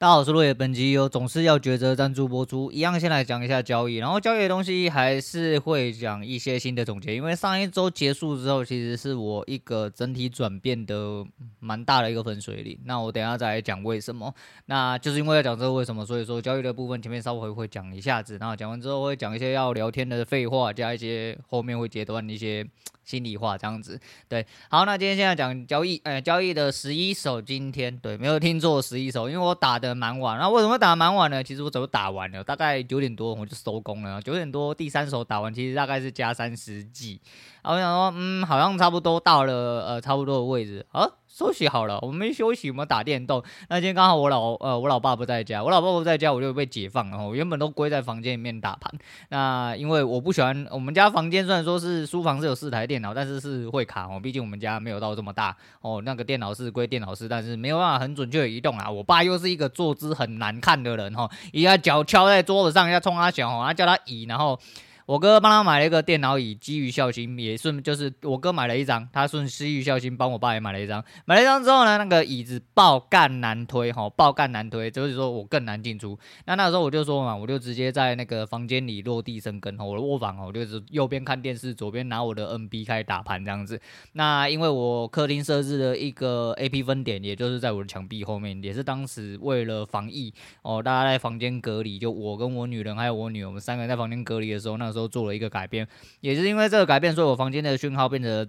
大家好，我是落叶。本集由总是要抉择赞助播出。一样先来讲一下交易，然后交易的东西还是会讲一些新的总结。因为上一周结束之后，其实是我一个整体转变的蛮大的一个分水岭。那我等下再来讲为什么。那就是因为要讲这个为什么，所以说交易的部分前面稍微会讲一下子，然后讲完之后会讲一些要聊天的废话，加一些后面会截断一些。心里话这样子，对，好，那今天现在讲交易，呃，交易的十一手，今天对，没有听错，十一手，因为我打的蛮晚，那为什么打蛮晚呢？其实我早就打完了，大概九点多我就收工了，九点多第三手打完，其实大概是加三十几。然后我想说，嗯，好像差不多到了，呃，差不多的位置啊，休息好了，我们休息，我们打电动。那今天刚好我老，呃，我老爸不在家，我老爸不在家，我就被解放了。我原本都归在房间里面打盘，那因为我不喜欢我们家房间，虽然说是书房是有四台电脑，但是是会卡哦，毕竟我们家没有到这么大哦。那个电脑是归电脑室，但是没有办法很准确的移动啊。我爸又是一个坐姿很难看的人哈，一下脚敲在桌子上，一下冲他脚，然后叫他移，然后。我哥帮他买了一个电脑椅，基于孝心，也顺就是我哥买了一张，他顺基于孝心帮我爸也买了一张。买了一张之后呢，那个椅子爆干难推，哈，爆干难推，就是说我更难进出。那那时候我就说嘛，我就直接在那个房间里落地生根，哈我的卧房哦，就是右边看电视，左边拿我的 NB 开始打盘这样子。那因为我客厅设置了一个 AP 分点，也就是在我的墙壁后面，也是当时为了防疫哦，大家在房间隔离，就我跟我女人还有我女儿，我们三个人在房间隔离的时候，那时候。都做了一个改变，也是因为这个改变，所以我房间的讯号变得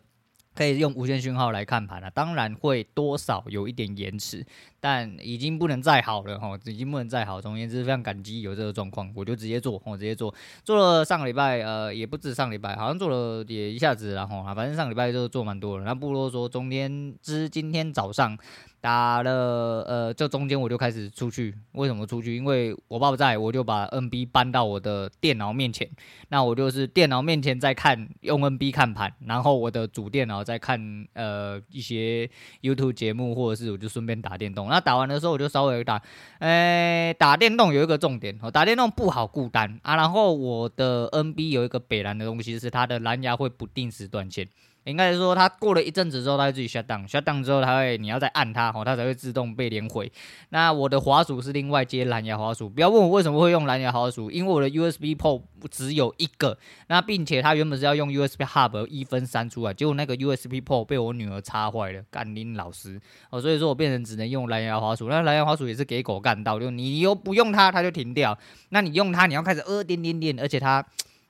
可以用无线讯号来看盘了。当然会多少有一点延迟，但已经不能再好了哈，已经不能再好。总而言之，非常感激有这个状况，我就直接做，我直接做，做了上个礼拜，呃，也不止上礼拜，好像做了也一下子，然后啊，反正上礼拜就做蛮多了。那不如说，中间之今天早上。打了，呃，这中间我就开始出去。为什么出去？因为我爸不在，我就把 NB 搬到我的电脑面前。那我就是电脑面前在看，用 NB 看盘，然后我的主电脑在看，呃，一些 YouTube 节目，或者是我就顺便打电动。那打完的时候，我就稍微打，哎，打电动有一个重点哦，打电动不好孤单啊。然后我的 NB 有一个北蓝的东西，是它的蓝牙会不定时断线。应该是说，它过了一阵子之后，它会自己 shut down，shut down 之后，它会你要再按它，哦，它才会自动被连回。那我的滑鼠是另外接蓝牙滑鼠，不要问我为什么会用蓝牙滑鼠，因为我的 USB port 只有一个，那并且它原本是要用 USB hub 一分三出来，结果那个 USB port 被我女儿插坏了，干拎老师哦，所以说我变成只能用蓝牙滑鼠，那蓝牙滑鼠也是给狗干到，就你又不用它，它就停掉，那你用它，你要开始呃点点点，而且它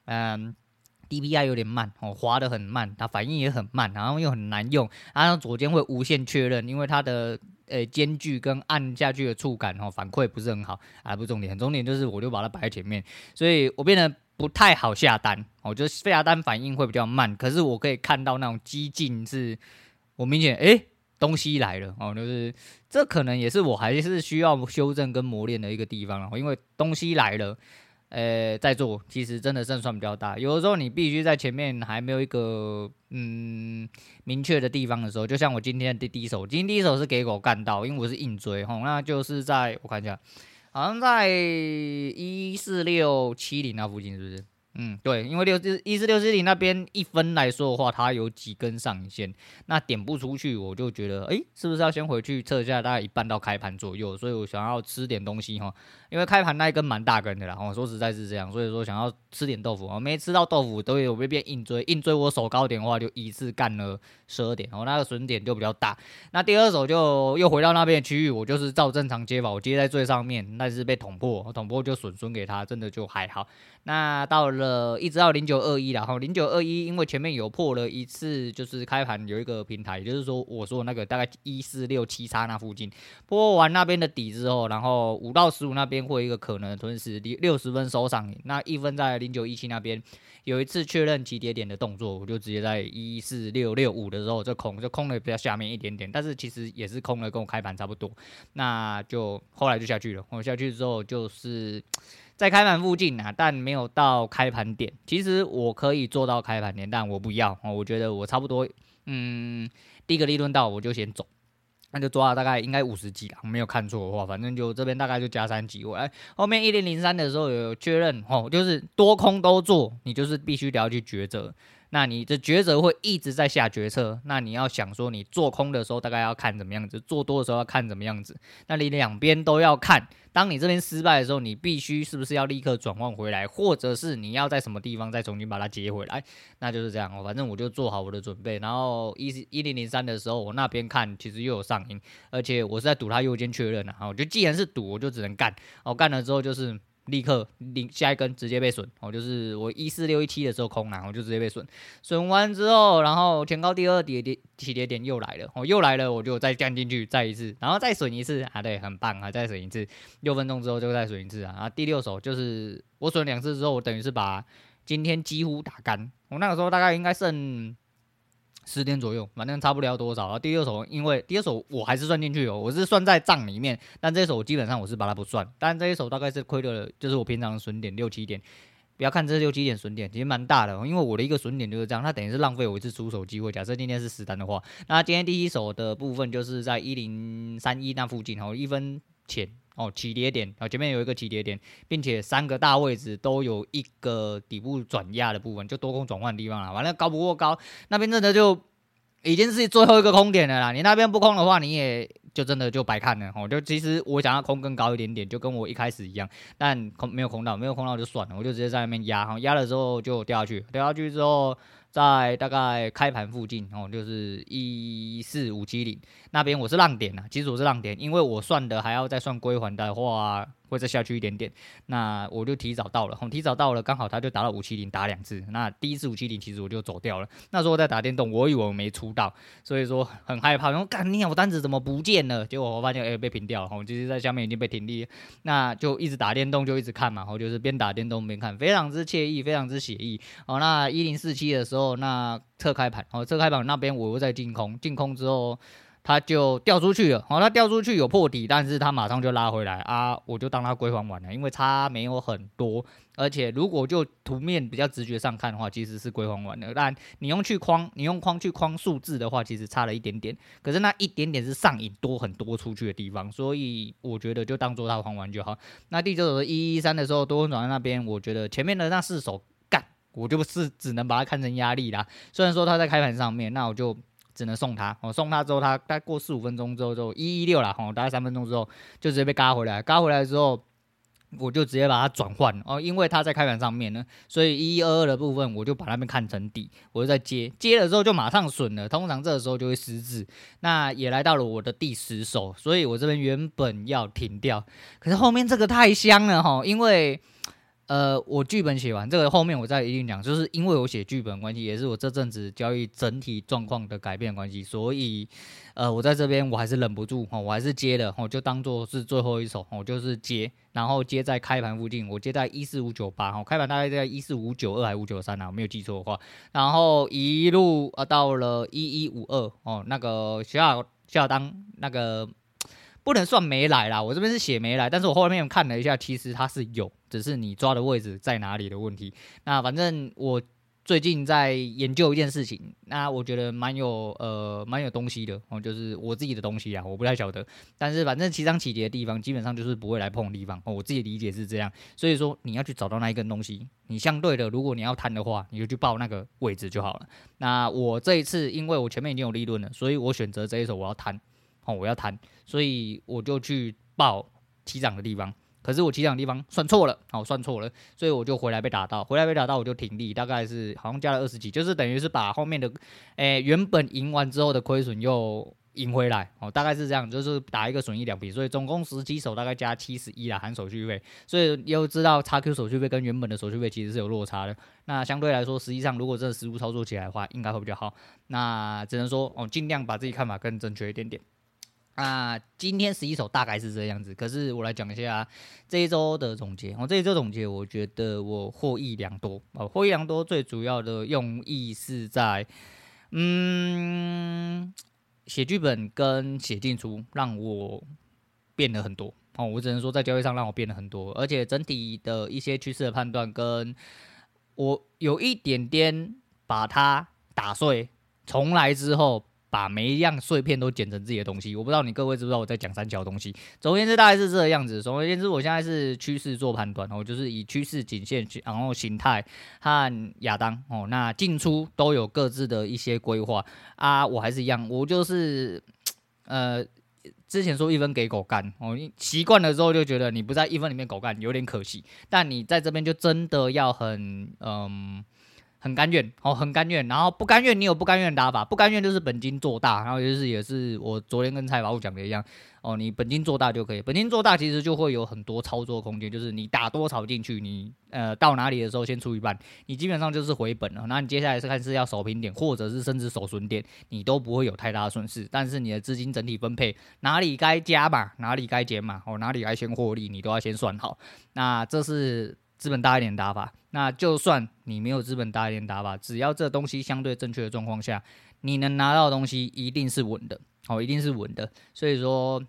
嗯。DPI 有点慢哦，滑得很慢，它反应也很慢，然后又很难用，然后左键会无限确认，因为它的呃间距跟按下去的触感哦反馈不是很好啊，不重点，重点就是我就把它摆在前面，所以我变得不太好下单，我觉得下单反应会比较慢，可是我可以看到那种激进是，我明显诶东西来了哦，就是这可能也是我还是需要修正跟磨练的一个地方了，因为东西来了。呃，在做其实真的胜算比较大。有的时候你必须在前面还没有一个嗯明确的地方的时候，就像我今天的第一手，今天第一手是给狗干到，因为我是硬追吼，那就是在我看一下，好像在一四六七零那附近，是不是？嗯，对，因为六一四六七零那边一分来说的话，它有几根上影线，那点不出去，我就觉得，诶，是不是要先回去测一下大概一半到开盘左右？所以我想要吃点东西哈，因为开盘那一根蛮大根的啦，我说实在是这样，所以说想要吃点豆腐，我没吃到豆腐都有被变硬追，硬追我手高点的话，就一次干了十二点，然后那个损点就比较大。那第二手就又回到那边的区域，我就是照正常接法，我接在最上面，那是被捅破，捅破就损损给他，真的就还好。那到了一直到零九二一，然后零九二一，因为前面有破了一次，就是开盘有一个平台，也就是说我说那个大概一四六七叉那附近破完那边的底之后，然后五到十五那边会有一个可能吞噬，六十分收上，那一分在零九一七那边有一次确认起跌点的动作，我就直接在一四六六五的时候就空，就空了比较下面一点点，但是其实也是空了跟我开盘差不多，那就后来就下去了，我下去之后就是。在开盘附近啊，但没有到开盘点。其实我可以做到开盘点，但我不要。我觉得我差不多，嗯，第一个利润到我就先走，那就抓了大概应该五十几了，没有看错的话，反正就这边大概就加三几。我来后面一零零三的时候有确认，哦，就是多空都做，你就是必须得要去抉择。那你的抉择会一直在下决策。那你要想说，你做空的时候大概要看怎么样子，做多的时候要看怎么样子。那你两边都要看。当你这边失败的时候，你必须是不是要立刻转换回来，或者是你要在什么地方再重新把它接回来？那就是这样哦。反正我就做好我的准备。然后一一零零三的时候，我那边看其实又有上影，而且我是在赌它右肩确认的。我就既然是赌，我就只能干。我干了之后就是。立刻领下一根直接被损哦，就是我一四六一七的时候空了，我就直接被损，损完之后，然后前高第二跌跌起跌点又来了，哦又来了，我就再降进去再一次，然后再损一次啊，对，很棒啊，再损一次，六分钟之后就再损一次啊，然后第六手就是我损两次之后，我等于是把今天几乎打干，我那个时候大概应该剩。十点左右，反正差不了多少。然后第二手，因为第二手我还是算进去哦，我是算在账里面，但这一手基本上我是把它不算。但这一手大概是亏了，就是我平常的损点六七点。不要看这六七点损点，其实蛮大的，因为我的一个损点就是这样，它等于是浪费我一次出手机会。假设今天是实单的话，那今天第一手的部分就是在一零三一那附近，然后一分钱。哦，起跌点，啊，前面有一个起跌点，并且三个大位置都有一个底部转压的部分，就多空转换的地方了。完了，高不过高，那边真的就已经是最后一个空点了啦。你那边不空的话，你也就真的就白看了。哦，就其实我想要空更高一点点，就跟我一开始一样，但空没有空到，没有空到就算了，我就直接在那边压，哈，压了之后就掉下去，掉下去之后。在大概开盘附近哦，就是一四五七零那边，我是浪点啊。其实我是浪点，因为我算的还要再算归还的话。会再下去一点点，那我就提早到了，提早到了，刚好他就打到五七零，打两次。那第一次五七零，其实我就走掉了。那时候我在打电动，我以为我没出到，所以说很害怕。然后干你我单子怎么不见了？结果我发现哎、被平掉了，我就是在下面已经被停利。那就一直打电动，就一直看嘛，我就是边打电动边看，非常之惬意，非常之写意。哦，那一零四七的时候，那侧开盘，哦侧开盘那边我又在进空，进空之后。它就掉出去了，好，它掉出去有破底，但是它马上就拉回来啊，我就当它归还完了，因为差没有很多，而且如果就图面比较直觉上看的话，其实是归还完了，但你用去框，你用框去框数字的话，其实差了一点点，可是那一点点是上影多很多出去的地方，所以我觉得就当做它还完就好。那第九手的一一三的时候，多空转在那边，我觉得前面的那四手干，我就是只能把它看成压力啦。虽然说它在开盘上面，那我就。只能送他，我送他之后，他大概过四五分钟之后就一一六了，吼，大概三分钟之后就直接被嘎回来，嘎回来之后，我就直接把它转换哦，因为他在开盘上面呢，所以一一二二的部分我就把那边看成底，我就在接，接了之后就马上损了，通常这个时候就会失智，那也来到了我的第十手，所以我这边原本要停掉，可是后面这个太香了哈，因为。呃，我剧本写完，这个后面我再一定讲，就是因为我写剧本关系，也是我这阵子交易整体状况的改变关系，所以，呃，我在这边我还是忍不住，哦，我还是接了，我就当做是最后一手，我就是接，然后接在开盘附近，我接在一四五九八，哈，开盘大概在一四五九二还是五九三啊，我没有记错的话，然后一路啊到了一一五二，哦，那个小小小当那个。不能算没来啦，我这边是写没来，但是我后面看了一下，其实它是有，只是你抓的位置在哪里的问题。那反正我最近在研究一件事情，那我觉得蛮有呃蛮有东西的哦，就是我自己的东西啊，我不太晓得，但是反正起涨起跌的地方基本上就是不会来碰的地方哦，我自己理解是这样，所以说你要去找到那一根东西，你相对的，如果你要贪的话，你就去报那个位置就好了。那我这一次因为我前面已经有利润了，所以我选择这一手我要贪。哦，我要弹，所以我就去报起涨的地方，可是我起涨的地方算错了，哦，算错了，所以我就回来被打到，回来被打到我就停利，大概是好像加了二十几，就是等于是把后面的，诶、原本赢完之后的亏损又赢回来，哦，大概是这样，就是打一个损一两平，所以总共十七手大概加七十一啦，含手续费，所以又知道 XQ 手续费跟原本的手续费其实是有落差的，那相对来说，实际上如果真的实物操作起来的话，应该会比较好，那只能说哦，尽量把自己看法更正确一点点。那今天十一手大概是这样子，可是我来讲一下这一周的总结。我这一周总结，我觉得我获益良多哦，获益良多最主要的用意是在，嗯，写剧本跟写进出让我变得很多哦。我只能说在交易上让我变得很多，而且整体的一些趋势的判断，跟我有一点点把它打碎重来之后。把每一样碎片都剪成自己的东西。我不知道你各位知不知道我在讲三角东西。总而言之，大概是这个样子。总而言之，我现在是趋势做判断，哦，就是以趋势、颈线，然后形态和亚当哦，那进出都有各自的一些规划啊。我还是一样，我就是呃。之前说一分给狗干，哦，习惯了之后就觉得你不在一分里面狗干有点可惜，但你在这边就真的要很嗯。很甘愿哦，很甘愿，然后不甘愿，你有不甘愿的打法，不甘愿就是本金做大，然后就是也是我昨天跟蔡宝讲的一样哦，你本金做大就可以，本金做大其实就会有很多操作空间，就是你打多少进去，你呃到哪里的时候先出一半，你基本上就是回本了，那你接下来是看是要守平点，或者是甚至守损点，你都不会有太大的损失，但是你的资金整体分配哪里该加码，哪里该减码，哦哪里该先获利，你都要先算好，那这是。资本大一点打法，那就算你没有资本大一点打法，只要这东西相对正确的状况下，你能拿到的东西一定是稳的，哦，一定是稳的。所以说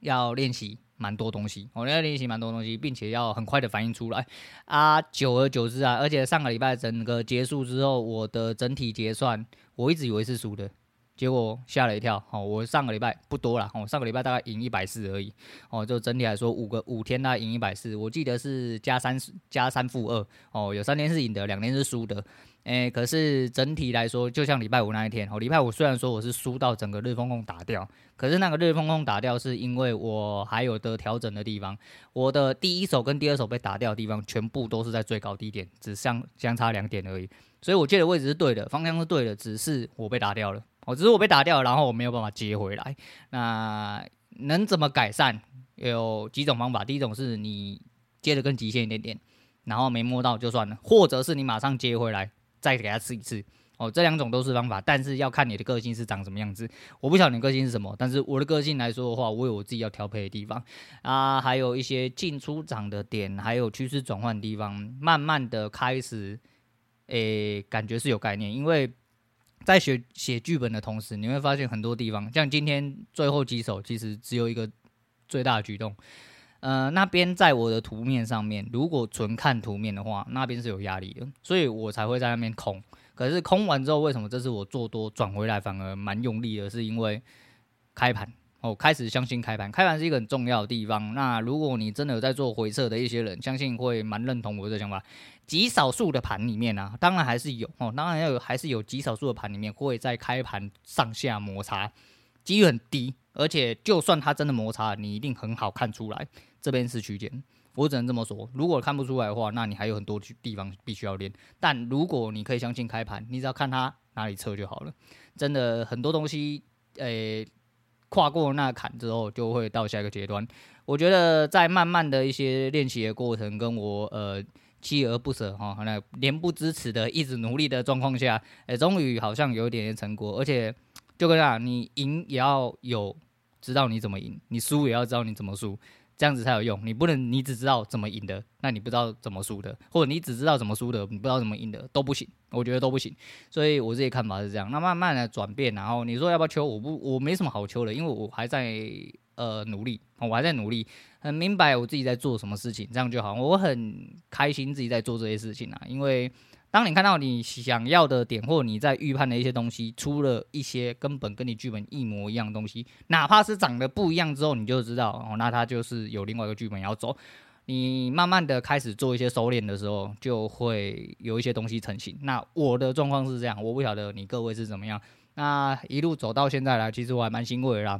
要练习蛮多东西，我、哦、要练习蛮多东西，并且要很快的反应出来啊。久而久之啊，而且上个礼拜整个结束之后，我的整体结算，我一直以为是输的。结果吓了一跳，哦，我上个礼拜不多了，哦，上个礼拜大概赢一百四而已，哦，就整体来说五个五天大概赢一百四，我记得是加三加三负二，哦，有三天是赢的，两天是输的，诶，可是整体来说，就像礼拜五那一天，哦，礼拜五虽然说我是输到整个日丰控打掉，可是那个日丰控打掉是因为我还有的调整的地方，我的第一手跟第二手被打掉的地方全部都是在最高低点，只相相差两点而已，所以我借的位置是对的，方向是对的，只是我被打掉了。哦，只是我被打掉，然后我没有办法接回来。那能怎么改善？有几种方法。第一种是你接的更极限一点点，然后没摸到就算了；或者是你马上接回来，再给他试一次。哦，这两种都是方法，但是要看你的个性是长什么样子。我不晓得你个性是什么，但是我的个性来说的话，我有我自己要调配的地方啊，还有一些进出场的点，还有趋势转换的地方，慢慢的开始，诶，感觉是有概念，因为。在写写剧本的同时，你会发现很多地方，像今天最后几手，其实只有一个最大的举动。呃，那边在我的图面上面，如果纯看图面的话，那边是有压力的，所以我才会在那边空。可是空完之后，为什么这次我做多转回来反而蛮用力的？是因为开盘哦，开始相信开盘，开盘是一个很重要的地方。那如果你真的有在做回撤的一些人，相信会蛮认同我的想法。极少数的盘里面啊，当然还是有哦，当然要有，还是有极少数的盘里面会在开盘上下摩擦，几率很低，而且就算它真的摩擦，你一定很好看出来这边是区间，我只能这么说。如果看不出来的话，那你还有很多地方必须要练。但如果你可以相信开盘，你只要看它哪里测就好了。真的很多东西，诶、跨过那坎之后，就会到下一个阶段。我觉得在慢慢的一些练习的过程，跟我呃。锲而不舍哈，那连不支持的，一直努力的状况下，哎，终于好像有一点点成果，而且就跟这样，你赢也要有知道你怎么赢，你输也要知道你怎么输，这样子才有用。你不能你只知道怎么赢的，那你不知道怎么输的，或者你只知道怎么输的，你不知道怎么赢的都不行，我觉得都不行。所以我自己看法是这样。那慢慢的转变，然后你说要不要求？我不，我没什么好求的，因为我还在呃努力，我还在努力。很明白我自己在做什么事情，这样就好。我很开心自己在做这些事情啊，因为当你看到你想要的点，或你在预判的一些东西，出了一些根本跟你剧本一模一样的东西，哪怕是长得不一样之后，你就知道哦，那它就是有另外一个剧本要走。你慢慢的开始做一些收敛的时候，就会有一些东西成型。那我的状况是这样，我不晓得你各位是怎么样。那一路走到现在来，其实我还蛮欣慰的啦。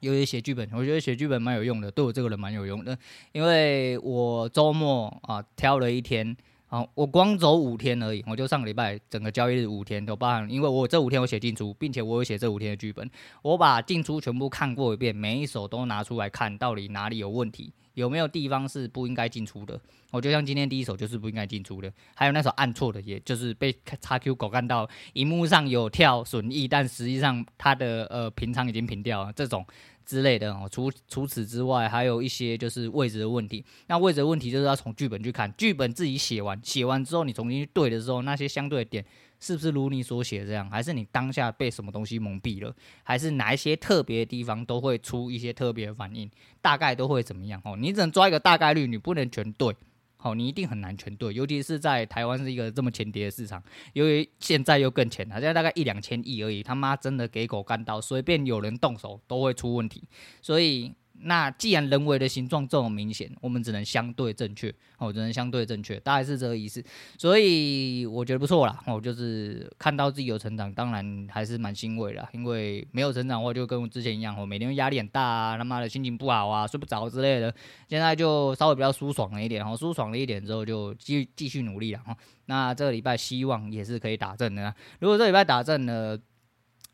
有些写剧本，我觉得写剧本蛮有用的，对我这个人蛮有用的。因为我周末啊挑了一天，啊，我光走五天而已，我就上个礼拜整个交易日五天都包含，因为我这五天我写进出，并且我有写这五天的剧本，我把进出全部看过一遍，每一手都拿出来看，到底哪里有问题，有没有地方是不应该进出的。我就像今天第一手就是不应该进出的，还有那手按错的，也就是被叉 Q 狗干到，荧幕上有跳损益，但实际上它的呃平仓已经平掉了，这种。之类的哦，除除此之外，还有一些就是位置的问题。那位置的问题就是要从剧本去看，剧本自己写完，写完之后你重新去对的时候，那些相对的点是不是如你所写这样，还是你当下被什么东西蒙蔽了，还是哪一些特别的地方都会出一些特别反应，大概都会怎么样哦？你只能抓一个大概率，你不能全对好，你一定很难全对，尤其是在台湾是一个这么浅碟的市场，由于现在又更浅了，现在大概一两千亿而已，他妈真的给狗干到，随便有人动手都会出问题，所以。那既然人为的形状这么明显，我们只能相对正确哦，只能相对正确，大概是这个意思。所以我觉得不错啦，哦，就是看到自己有成长，当然还是蛮欣慰的。因为没有成长的话，就跟我之前一样，我每天压力很大啊，他妈的心情不好啊，睡不着之类的。现在就稍微比较舒爽了一点，哦，舒爽了一点之后就继继续努力了哦。那这个礼拜希望也是可以打正的。如果这礼拜打正了。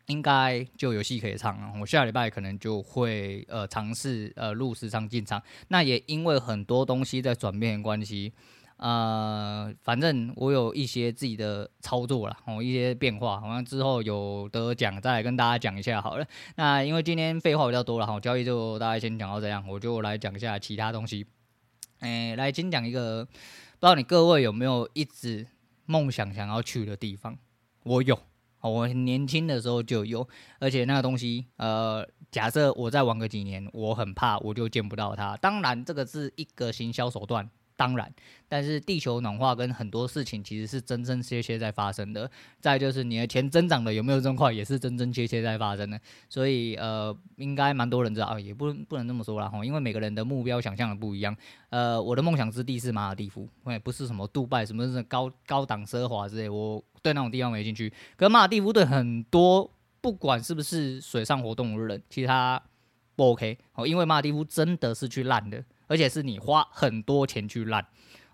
应该就有戏可以唱了。我下礼拜可能就会呃尝试呃录时常进场。那也因为很多东西在转变关系，呃，反正我有一些自己的操作了，哦，一些变化。好像之后有得奖再来跟大家讲一下好了。那因为今天废话比较多了，哈，交易就大概先讲到这样，我就来讲一下其他东西。哎，来先讲一个，不知道你各位有没有一直梦想想要去的地方？我有。我年轻的时候就有，而且那个东西，呃，假设我再玩个几年，我很怕我就见不到它。当然，这个是一个行销手段。当然，但是地球暖化跟很多事情其实是真真切切在发生的。再就是你的钱增长的有没有这么快，也是真真切切在发生的。所以呃，应该蛮多人知道啊，也不不能这么说啦哈，因为每个人的目标想象的不一样。呃，我的梦想之地是马尔地夫，也不是什么杜拜，什么是高高档奢华之类，我对那种地方没兴趣。可马尔地夫对很多不管是不是水上活动的人，其实它不 OK 哦，因为马尔地夫真的是去烂的。而且是你花很多钱去烂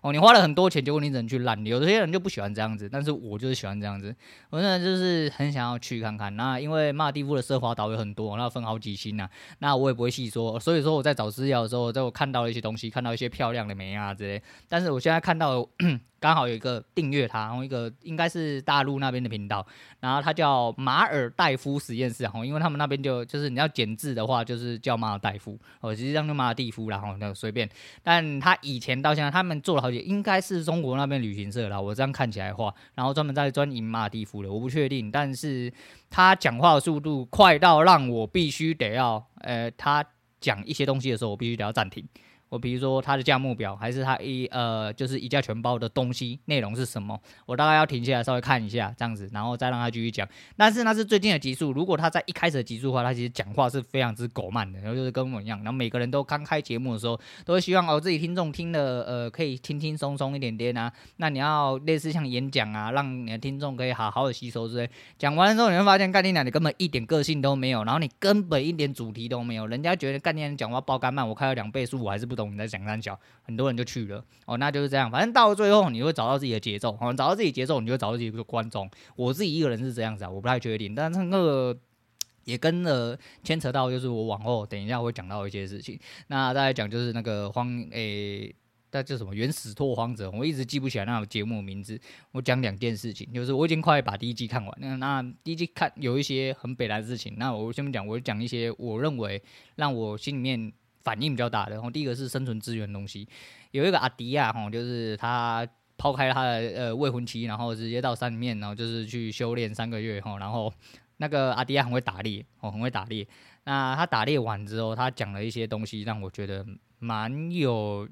哦，你花了很多钱，结果你只能去烂。有些人就不喜欢这样子，但是我就是喜欢这样子。我现在就是很想要去看看。那因为马蒂夫的奢华岛有很多，那分好几星呐。那我也不会细说，所以说我在找资料的时候，在我看到了一些东西，看到一些漂亮的美啊之类。但是我现在看到。刚好有一个订阅他，然后一个应该是大陆那边的频道，然后他叫马尔代夫实验室，然后因为他们那边就就是你要简字的话，就是叫马尔代夫，哦，实际上就马尔地夫，然后那随便。但他以前到现在，他们做了好几，应该是中国那边旅行社啦，我这样看起来的话，然后专门在专营马尔地夫的，我不确定，但是他讲话速度快到让我必须得要，呃，他讲一些东西的时候，我必须得要暂停。我比如说它的价目表，还是它一呃，就是一价全包的东西内容是什么？我大概要停下来稍微看一下这样子，然后再让他继续讲。但是那是最近的集数，如果他在一开始的集数的话，他其实讲话是非常之狗慢的，然后就是跟我一样。然后每个人都刚开节目的时候，都会希望哦自己听众听的呃可以轻轻松松一点点啊。那你要类似像演讲啊，让你的听众可以好好的吸收之类。讲完了之后，你会发现干你娘，你根本一点个性都没有，然后你根本一点主题都没有。人家觉得干你娘讲话爆肝慢，我开了两倍速，我还是不。懂你在讲三小，很多人就去了哦，那就是这样。反正到了最后，你会找到自己的节奏，哦，找到自己节奏，你就会找到自己的观众。我自己一个人是这样子啊，我不太确定。但是那个也跟了牵扯到，就是我往后等一下会讲到一些事情。那再讲就是那个荒诶，那、叫什么原始拓荒者，我一直记不起来那个节目名字。我讲两件事情，就是我已经快把第一季看完。那那第一季看有一些很北来的事情，那我先讲，我讲一些我认为让我心里面。反应比较大的，然后第一个是生存资源的东西，有一个阿迪亚，哈，就是他抛开他的呃未婚妻，然后直接到山里面，然后就是去修炼三个月，哈，然后那个阿迪亚很会打猎，哦，很会打猎。那他打猎完之后，他讲了一些东西，让我觉得蛮有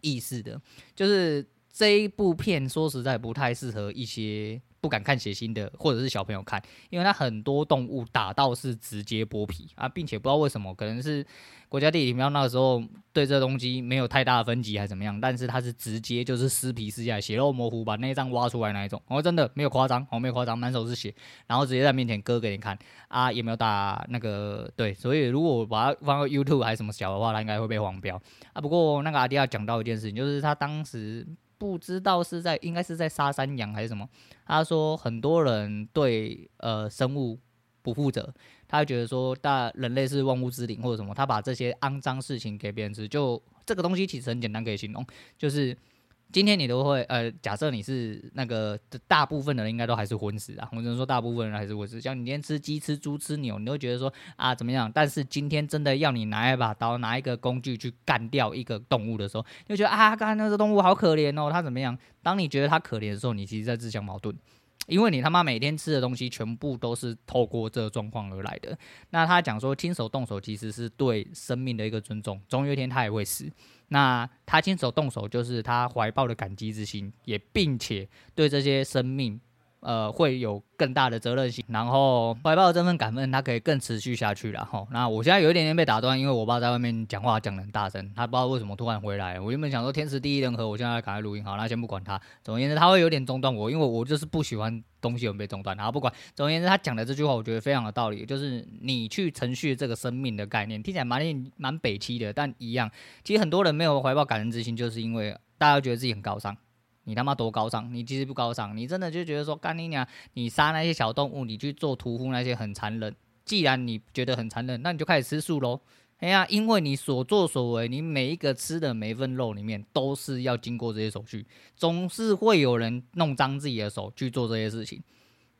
意思的，就是这一部片说实在不太适合一些。不敢看血腥的，或者是小朋友看，因为它很多动物打到是直接剥皮啊，并且不知道为什么，可能是国家地理频道那个时候对这东西没有太大的分级还是怎么样，但是它是直接就是撕皮撕下来，血肉模糊，把内脏挖出来那一种，哦，真的没有夸张，哦，没有夸张，满手是血，然后直接在面前割给你看啊，也没有打那个对，所以如果我把它放到 YouTube 还是什么小的话，它应该会被黄标啊。不过那个阿迪亚讲到一件事情，就是他当时。不知道是在应该是在杀山羊还是什么？他说很多人对呃生物不负责，他觉得说大人类是万物之灵或者什么，他把这些肮脏事情给别人吃，就这个东西其实很简单可以形容，就是。今天你都会呃，假设你是那个大部分的人应该都还是荤食啊，我只能说大部分人还是荤食。像你今天吃鸡、吃猪、吃牛，你都觉得说啊怎么样？但是今天真的要你拿一把刀、拿一个工具去干掉一个动物的时候，你就觉得啊，刚才那个动物好可怜哦，它怎么样？当你觉得它可怜的时候，你其实在自相矛盾，因为你他妈每天吃的东西全部都是透过这个状况而来的。那他讲说亲手动手其实是对生命的一个尊重，总有一天他也会死。那他亲手动手，就是他怀抱的感激之心，也并且对这些生命。呃，会有更大的责任心，然后怀抱这份感恩，他可以更持续下去了哈。那我现在有一点点被打断，因为我爸在外面讲话讲得很大声，他不知道为什么突然回来。我原本想说天时地利人和，我现在赶快录音好，那先不管他。总而言之，他会有点中断我，因为我就是不喜欢东西有被中断。然后不管，总而言之，他讲的这句话，我觉得非常有道理，就是你去承续这个生命的概念，听起来蛮蛮北七的，但一样，其实很多人没有怀抱感恩之心，就是因为大家觉得自己很高尚。你他妈多高尚？你其实不高尚，你真的就觉得说，干你娘！你杀那些小动物，你去做屠夫，那些很残忍。既然你觉得很残忍，那你就开始吃素喽。哎呀，因为你所作所为，你每一个吃的每一份肉里面，都是要经过这些手续，总是会有人弄脏自己的手去做这些事情。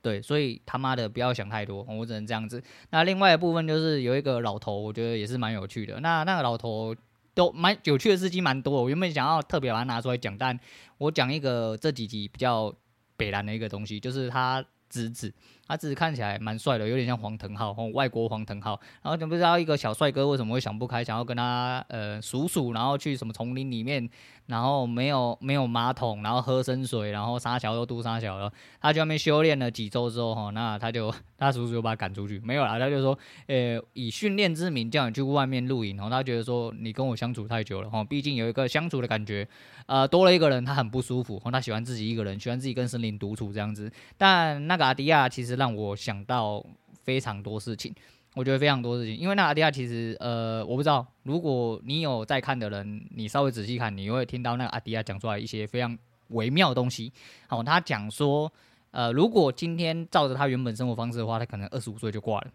对，所以他妈的不要想太多，我只能这样子。那另外一部分就是有一个老头，我觉得也是蛮有趣的。那那个老头。都蛮有趣的事情蛮多，我原本想要特别把它拿出来讲，但我讲一个这几集比较北南的一个东西，就是他侄子，他侄子看起来蛮帅的，有点像黄腾浩，外国黄腾浩。然后就不知道一个小帅哥为什么会想不开，想要跟他呃叔叔，然后去什么丛林里面。然后没有没有马桶，然后喝生水，然后沙桥又肚杀小了。他就那边修炼了几周之后，哈，那他就他叔叔就把他赶出去，没有啦，他就说，呃，以训练之名叫你去外面露营，然后他觉得说你跟我相处太久了，哈，毕竟有一个相处的感觉，呃，多了一个人他很不舒服，他喜欢自己一个人，喜欢自己跟森林独处这样子。但那个阿迪亚其实让我想到非常多事情。我觉得非常多事情，因为那阿迪亚其实，呃，我不知道，如果你有在看的人，你稍微仔细看，你会听到那个阿迪亚讲出来一些非常微妙的东西。好，他讲说，呃，如果今天照着他原本生活方式的话，他可能二十五岁就挂了。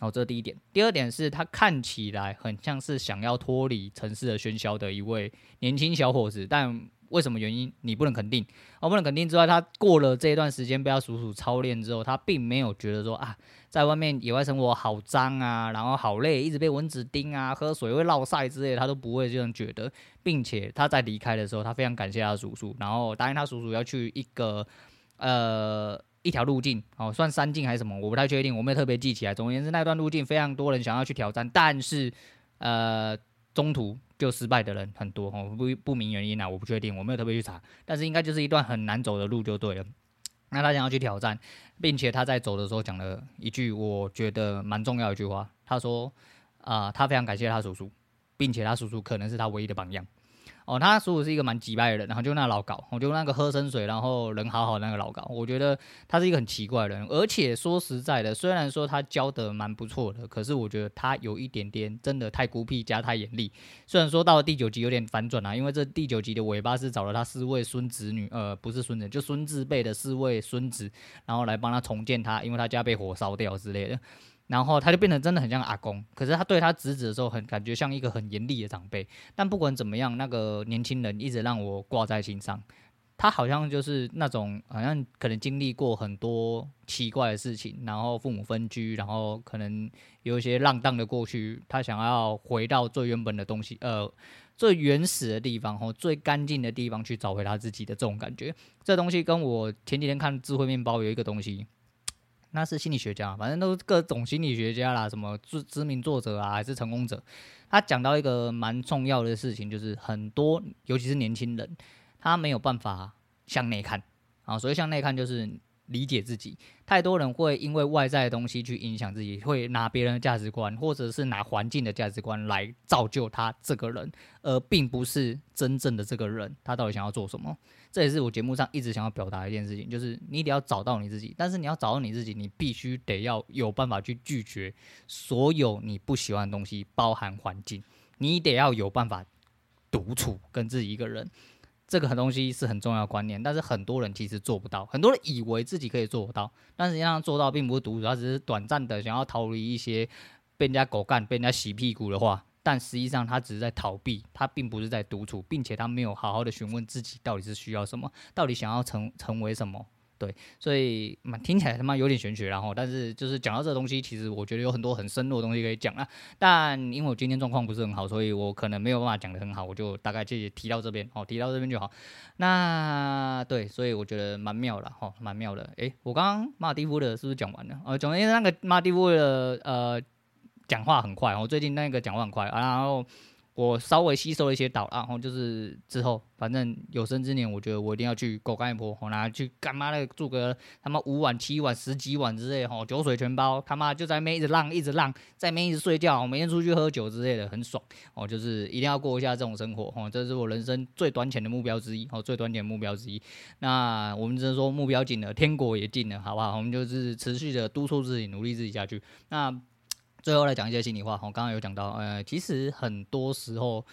好，这是第一点。第二点是他看起来很像是想要脱离城市的喧嚣的一位年轻小伙子，但为什么原因你不能肯定？哦，不能肯定之外，他过了这一段时间被他叔叔操练之后，他并没有觉得说啊。在外面野外生活好脏啊，然后好累，一直被蚊子叮啊，喝水会落晒之类，他都不会这样觉得，并且他在离开的时候，他非常感谢他叔叔，然后答应他叔叔要去一个呃一条路径，哦，算山径还是什么，我不太确定，我没有特别记起来。总而言之，那段路径非常多人想要去挑战，但是呃中途就失败的人很多，哦，不不明原因啊，我不确定，我没有特别去查，但是应该就是一段很难走的路就对了。那他想要去挑战，并且他在走的时候讲了一句我觉得蛮重要一句话，他说：“啊、他非常感谢他叔叔，并且他叔叔可能是他唯一的榜样。”哦，他叔叔是一个蛮机掰的人，然后就那老搞，我就那个喝生水，然后人好好那个老搞，我觉得他是一个很奇怪的人，而且说实在的，虽然说他教的蛮不错的，可是我觉得他有一点点真的太孤僻加太严厉。虽然说到了第九集有点反转啊，因为这第九集的尾巴是找了他四位孙子女，呃，不是孙子，就孙字辈的四位孙子，然后来帮他重建他，因为他家被火烧掉之类的。然后他就变得真的很像阿公，可是他对他侄子的时候，很感觉像一个很严厉的长辈。但不管怎么样，那个年轻人一直让我挂在心上。他好像就是那种，好像可能经历过很多奇怪的事情，然后父母分居，然后可能有一些浪荡的过去。他想要回到最原本的东西，呃，最原始的地方，或最干净的地方去找回他自己的这种感觉。这东西跟我前几天看智慧面包有一个东西。那是心理学家，反正都是各种心理学家啦，什么知知名作者啊，还是成功者。他讲到一个蛮重要的事情，就是很多，尤其是年轻人，他没有办法向内看啊。所以向内看就是。理解自己，太多人会因为外在的东西去影响自己，会拿别人的价值观，或者是拿环境的价值观来造就他这个人，而并不是真正的这个人，他到底想要做什么？这也是我节目上一直想要表达一件事情，就是你得要找到你自己，但是你要找到你自己，你必须得要有办法去拒绝所有你不喜欢的东西，包含环境，你得要有办法独处跟自己一个人。这个东西是很重要的观念，但是很多人其实做不到。很多人以为自己可以做到，但实际上做到并不是独处，他只是短暂的想要逃离一些被人家狗干、被人家洗屁股的话。但实际上他只是在逃避，他并不是在独处，并且他没有好好的询问自己到底是需要什么，到底想要成成为什么。对，所以嘛，听起来他妈有点玄学，然后，但是就是讲到这个东西，其实我觉得有很多很深入的东西可以讲啊。但因为我今天状况不是很好，所以我可能没有办法讲得很好，我就大概就提到这边，哦，提到这边就好。那对，所以我觉得蛮妙了，哦，蛮妙的。诶，我刚刚马蒂夫的是不是讲完了？呃，总之那个马蒂夫的呃讲话很快，我最近那个讲话很快啊，然后。我稍微吸收了一些导，然后就是之后，反正有生之年，我觉得我一定要去狗干一波，我拿去干妈的住个他妈五晚、七晚、十几晚之类，吼，酒水全包，他妈就在那边一直浪，一直浪，在那边一直睡觉，我每天出去喝酒之类的，很爽，哦，就是一定要过一下这种生活，哦，这是我人生最短浅的目标之一，哦，最短浅目标之一。那我们只能说目标近了，天国也近了，好不好？我们就是持续的督促自己，努力自己下去。那。最后来讲一些心里话，我刚刚有讲到，呃，其实很多时候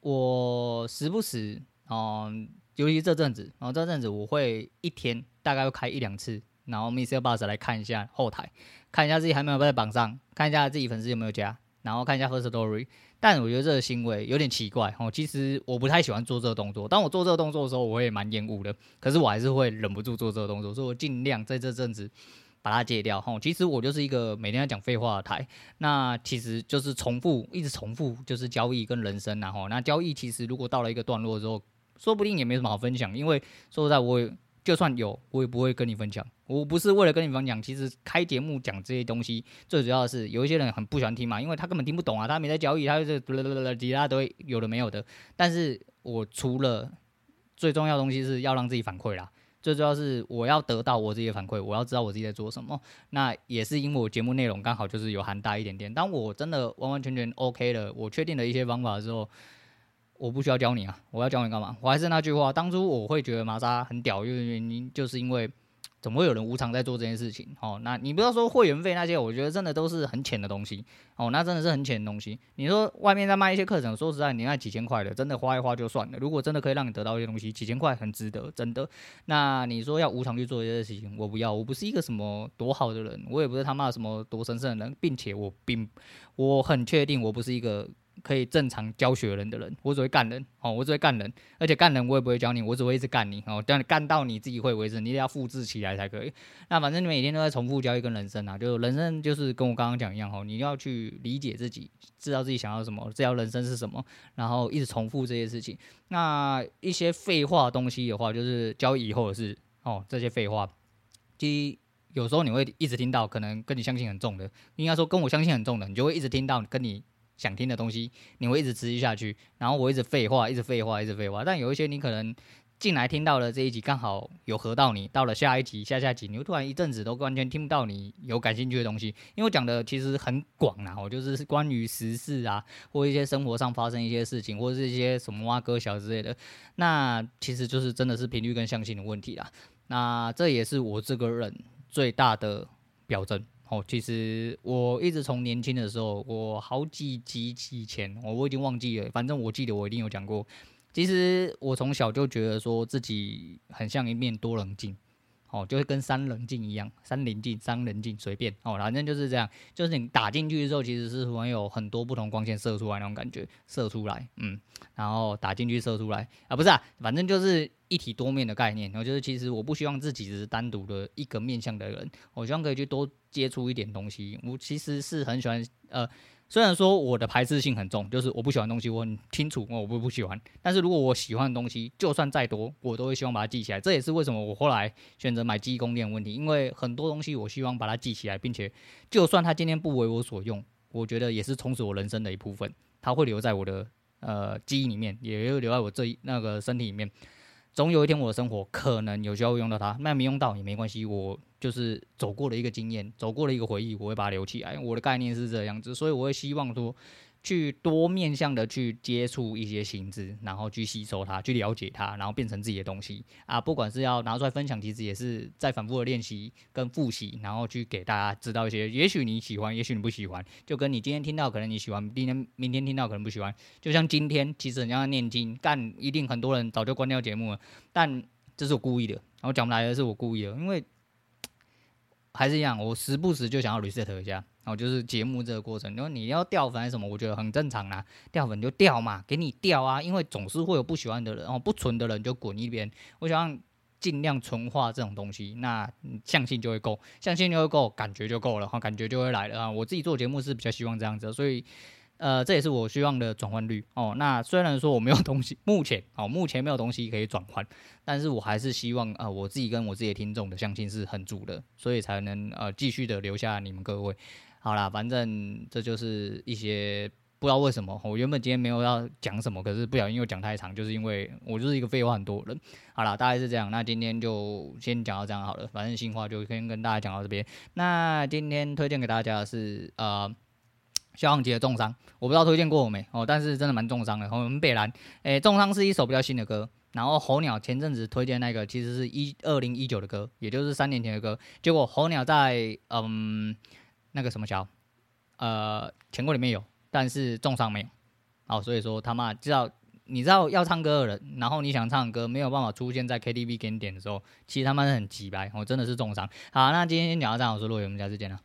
我时不时，嗯，尤其这阵子，然后这阵子我会一天大概会开一两次，然后 MixerBox 来看一下后台，看一下自己还没有在榜上，看一下自己粉丝有没有加，然后看一下 First Story。但我觉得这个行为有点奇怪，哦，其实我不太喜欢做这个动作。当我做这个动作的时候，我也蛮厌恶的，可是我还是会忍不住做这个动作，所以我尽量在这阵子。把它戒掉哈，其实我就是一个每天要讲废话的台，那其实就是重复，一直重复，就是交易跟人生然后，那交易其实如果到了一个段落之后，说不定也没什么好分享，因为说实在，我也就算有，我也不会跟你分享。我不是为了跟你分享，其实开节目讲这些东西，最主要的是有一些人很不喜欢听嘛，因为他根本听不懂啊，他没在交易，他就是啦啦啦其他都有的没有的。但是我除了最重要的东西是要让自己反馈啦。最重要是我要得到我自己的反馈，我要知道我自己在做什么。那也是因为我节目内容刚好就是有含大一点点。当我真的完完全全 OK 了，我确定了一些方法之后，我不需要教你啊！我要教你干嘛？我还是那句话，当初我会觉得玛莎很屌，因为原因就是因为。怎么会有人无偿在做这件事情？哦，那你不要说会员费那些，我觉得真的都是很浅的东西。哦，那真的是很浅的东西。你说外面在卖一些课程，说实在，你那几千块的，真的花一花就算了。如果真的可以让你得到一些东西，几千块很值得，真的。那你说要无偿去做这些事情，我不要。我不是一个什么多好的人，我也不是他妈什么多神圣的人，并且我并我很确定我不是一个。可以正常教学人的人，我只会干人哦，我只会干人，而且干人我也不会教你，我只会一直干你哦，等你干到你自己会为止，你得要复制起来才可以。那反正你每天都在重复教育跟人生啊，就人生就是跟我刚刚讲一样哦，你要去理解自己，知道自己想要什么，知道人生是什么，然后一直重复这些事情。那一些废话东西的话，就是教以后的事哦，这些废话，第一有时候你会一直听到，可能跟你相信很重的，应该说跟我相信很重的，你就会一直听到跟你。想听的东西，你会一直持续下去，然后我一直废话，一直废话，一直废话。但有一些你可能进来听到了这一集，刚好有合到你，到了下一集、下下集，你会突然一阵子都完全听不到你有感兴趣的东西，因为我讲的其实很广啊，我就是关于时事啊，或一些生活上发生一些事情，或者是一些什么挖哥小之类的，那其实就是真的是频率跟相信的问题啦。那这也是我这个人最大的表征。哦，其实我一直从年轻的时候，我好几集以前，我我已经忘记了，反正我记得我一定有讲过。其实我从小就觉得说自己很像一面多棱镜。哦，就会跟三棱镜一样，三棱镜、三棱镜随便哦，反正就是这样，就是你打进去的时候，其实是会有很多不同光线射出来那种感觉，射出来，嗯，然后打进去射出来啊，不是啊，反正就是一体多面的概念。然后就是其实我不希望自己只是单独的一个面向的人，我希望可以去多接触一点东西。我其实是很喜欢呃。虽然说我的排斥性很重，就是我不喜欢东西，我很清楚，我不不喜欢。但是如果我喜欢的东西，就算再多，我都会希望把它记起来。这也是为什么我后来选择买记忆宫殿的问题，因为很多东西我希望把它记起来，并且就算它今天不为我所用，我觉得也是充实我人生的一部分，它会留在我的呃记忆里面，也会留在我这一那个身体里面。总有一天我的生活可能有需要用到它，那没用到也没关系，我。就是走过了一个经验，走过了一个回忆，我会把它留起来。我的概念是这样子，所以我会希望说，去多面向的去接触一些新知，然后去吸收它，去了解它，然后变成自己的东西啊。不管是要拿出来分享，其实也是在反复的练习跟复习，然后去给大家知道一些。也许你喜欢，也许你不喜欢，就跟你今天听到，可能你喜欢，今天明天听到可能不喜欢。就像今天，其实人家念经，但一定很多人早就关掉节目了。但这是我故意的，然后讲不来的是我故意的，因为。还是一样，我时不时就想要 reset 一下，然后就是节目这个过程，因为你要掉粉还是什么，我觉得很正常啦，掉粉就掉嘛，给你掉啊，因为总是会有不喜欢的人，然后不纯的人就滚一边。我想尽量纯化这种东西，那相信就会够，相信就会够，感觉就够了，哈，感觉就会来了啊。我自己做节目是比较希望这样子，所以。呃，这也是我希望的转换率哦。那虽然说我没有东西，目前哦，目前没有东西可以转换，但是我还是希望呃，我自己跟我自己的听众的相信是很足的，所以才能呃继续的留下你们各位。好啦，反正这就是一些不知道为什么，我原本今天没有要讲什么，可是不小心又讲太长，就是因为我就是一个废话很多人。好了，大概是这样。那今天就先讲到这样好了，反正新话就先跟大家讲到这边。那今天推荐给大家的是呃，萧煌奇的重伤，我不知道推荐过我没哦，但是真的蛮重伤的。我们北兰，诶，重伤是一首比较新的歌。然后候鸟前阵子推荐那个其实是一二零一九的歌，也就是三年前的歌，结果候鸟在嗯那个什么桥，呃，钱柜里面有。但是重伤没有，好，所以说他妈知道，你知道要唱歌的人，然后你想唱歌没有办法出现在 KTV 给你点的时候，其实他妈是很鸡掰，我真的是重伤。好，那今天先讲到这样，我是洛伟，我们下次见了。